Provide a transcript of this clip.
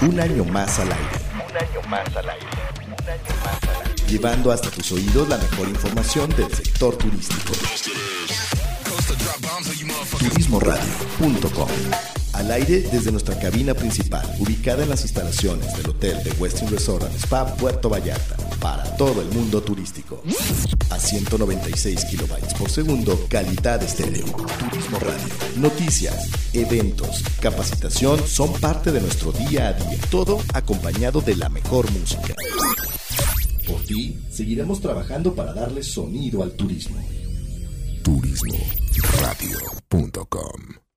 Un año más al aire. Un año más al aire. Un año más al aire. Llevando hasta tus oídos la mejor información del sector turístico. Turismoradio.com Al aire desde nuestra cabina principal, ubicada en las instalaciones del Hotel de Westin Resort and Spa Puerto Vallarta, para todo el mundo turístico. A 196 kilobytes por segundo, calidad estéreo. Turismo Radio. Noticias, eventos, capacitación son parte de nuestro día a día. Todo acompañado de la mejor música. Por ti, seguiremos trabajando para darle sonido al turismo. Turismoradio.com